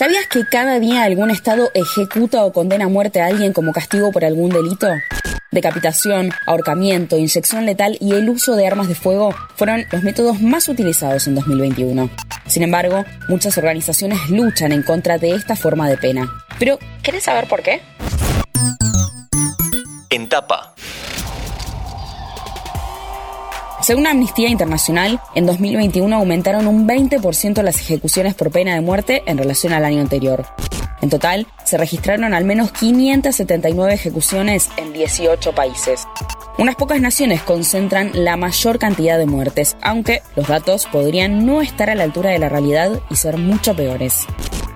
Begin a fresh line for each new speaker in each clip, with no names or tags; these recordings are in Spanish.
¿Sabías que cada día algún estado ejecuta o condena a muerte a alguien como castigo por algún delito? Decapitación, ahorcamiento, inyección letal y el uso de armas de fuego fueron los métodos más utilizados en 2021. Sin embargo, muchas organizaciones luchan en contra de esta forma de pena. Pero, ¿querés saber por qué?
En tapa.
Según Amnistía Internacional, en 2021 aumentaron un 20% las ejecuciones por pena de muerte en relación al año anterior. En total, se registraron al menos 579 ejecuciones en 18 países. Unas pocas naciones concentran la mayor cantidad de muertes, aunque los datos podrían no estar a la altura de la realidad y ser mucho peores.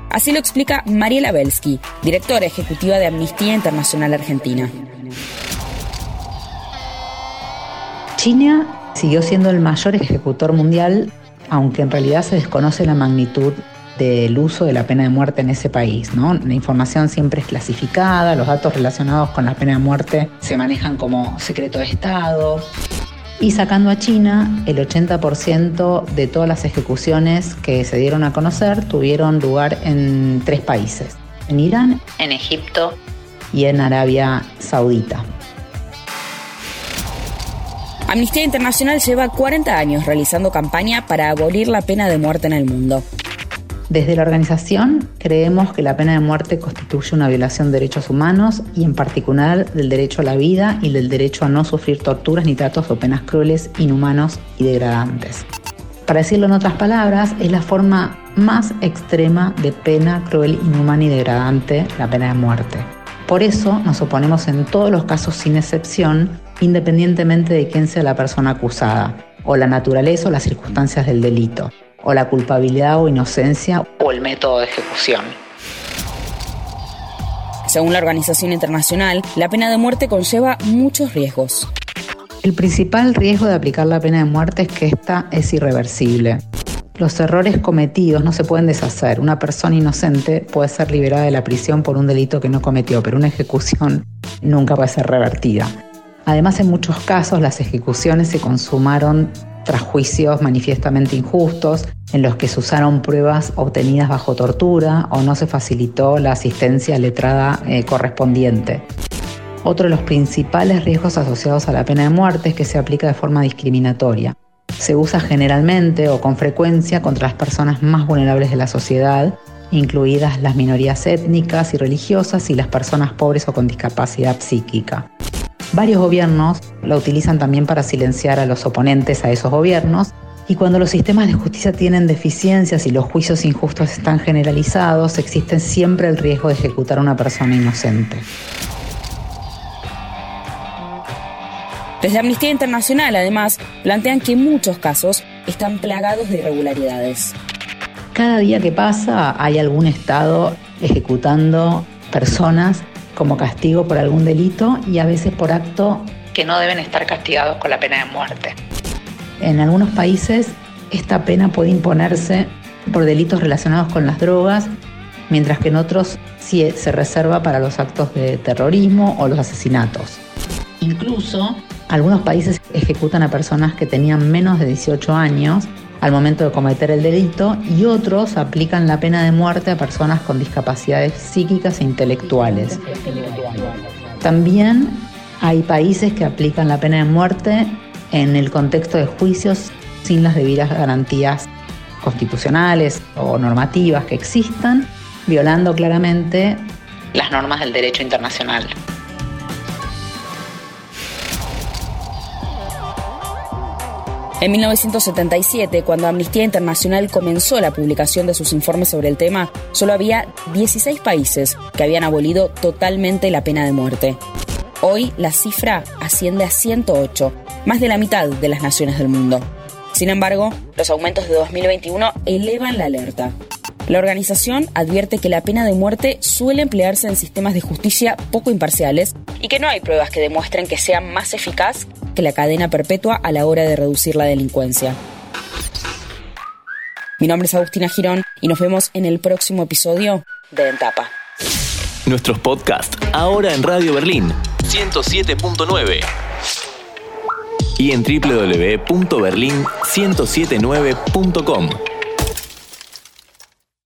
Así lo explica Mariela Belsky, directora ejecutiva de Amnistía Internacional Argentina.
China siguió siendo el mayor ejecutor mundial, aunque en realidad se desconoce la magnitud del uso de la pena de muerte en ese país. ¿no? La información siempre es clasificada, los datos relacionados con la pena de muerte se manejan como secreto de Estado. Y sacando a China, el 80% de todas las ejecuciones que se dieron a conocer tuvieron lugar en tres países, en Irán, en Egipto y en Arabia Saudita.
Amnistía Internacional lleva 40 años realizando campaña para abolir la pena de muerte en el mundo.
Desde la organización creemos que la pena de muerte constituye una violación de derechos humanos y en particular del derecho a la vida y del derecho a no sufrir torturas ni tratos o penas crueles, inhumanos y degradantes. Para decirlo en otras palabras, es la forma más extrema de pena cruel, inhumana y degradante, la pena de muerte. Por eso nos oponemos en todos los casos sin excepción, independientemente de quién sea la persona acusada, o la naturaleza o las circunstancias del delito, o la culpabilidad o inocencia, o el método de ejecución.
Según la Organización Internacional, la pena de muerte conlleva muchos riesgos.
El principal riesgo de aplicar la pena de muerte es que esta es irreversible. Los errores cometidos no se pueden deshacer. Una persona inocente puede ser liberada de la prisión por un delito que no cometió, pero una ejecución nunca puede ser revertida. Además, en muchos casos las ejecuciones se consumaron tras juicios manifiestamente injustos, en los que se usaron pruebas obtenidas bajo tortura o no se facilitó la asistencia letrada eh, correspondiente. Otro de los principales riesgos asociados a la pena de muerte es que se aplica de forma discriminatoria se usa generalmente o con frecuencia contra las personas más vulnerables de la sociedad, incluidas las minorías étnicas y religiosas y las personas pobres o con discapacidad psíquica. Varios gobiernos la utilizan también para silenciar a los oponentes a esos gobiernos y cuando los sistemas de justicia tienen deficiencias y los juicios injustos están generalizados, existe siempre el riesgo de ejecutar a una persona inocente.
Desde Amnistía Internacional, además, plantean que muchos casos están plagados de irregularidades.
Cada día que pasa hay algún Estado ejecutando personas como castigo por algún delito y a veces por acto que no deben estar castigados con la pena de muerte. En algunos países esta pena puede imponerse por delitos relacionados con las drogas, mientras que en otros sí se reserva para los actos de terrorismo o los asesinatos. Incluso algunos países ejecutan a personas que tenían menos de 18 años al momento de cometer el delito y otros aplican la pena de muerte a personas con discapacidades psíquicas e intelectuales. También hay países que aplican la pena de muerte en el contexto de juicios sin las debidas garantías constitucionales o normativas que existan, violando claramente las normas del derecho internacional.
En 1977, cuando Amnistía Internacional comenzó la publicación de sus informes sobre el tema, solo había 16 países que habían abolido totalmente la pena de muerte. Hoy la cifra asciende a 108, más de la mitad de las naciones del mundo. Sin embargo, los aumentos de 2021 elevan la alerta. La organización advierte que la pena de muerte suele emplearse en sistemas de justicia poco imparciales y que no hay pruebas que demuestren que sea más eficaz que la cadena perpetua a la hora de reducir la delincuencia. Mi nombre es Agustina Girón y nos vemos en el próximo episodio de Entapa.
Nuestros podcasts ahora en Radio Berlín 107.9 y en www.berlin1079.com.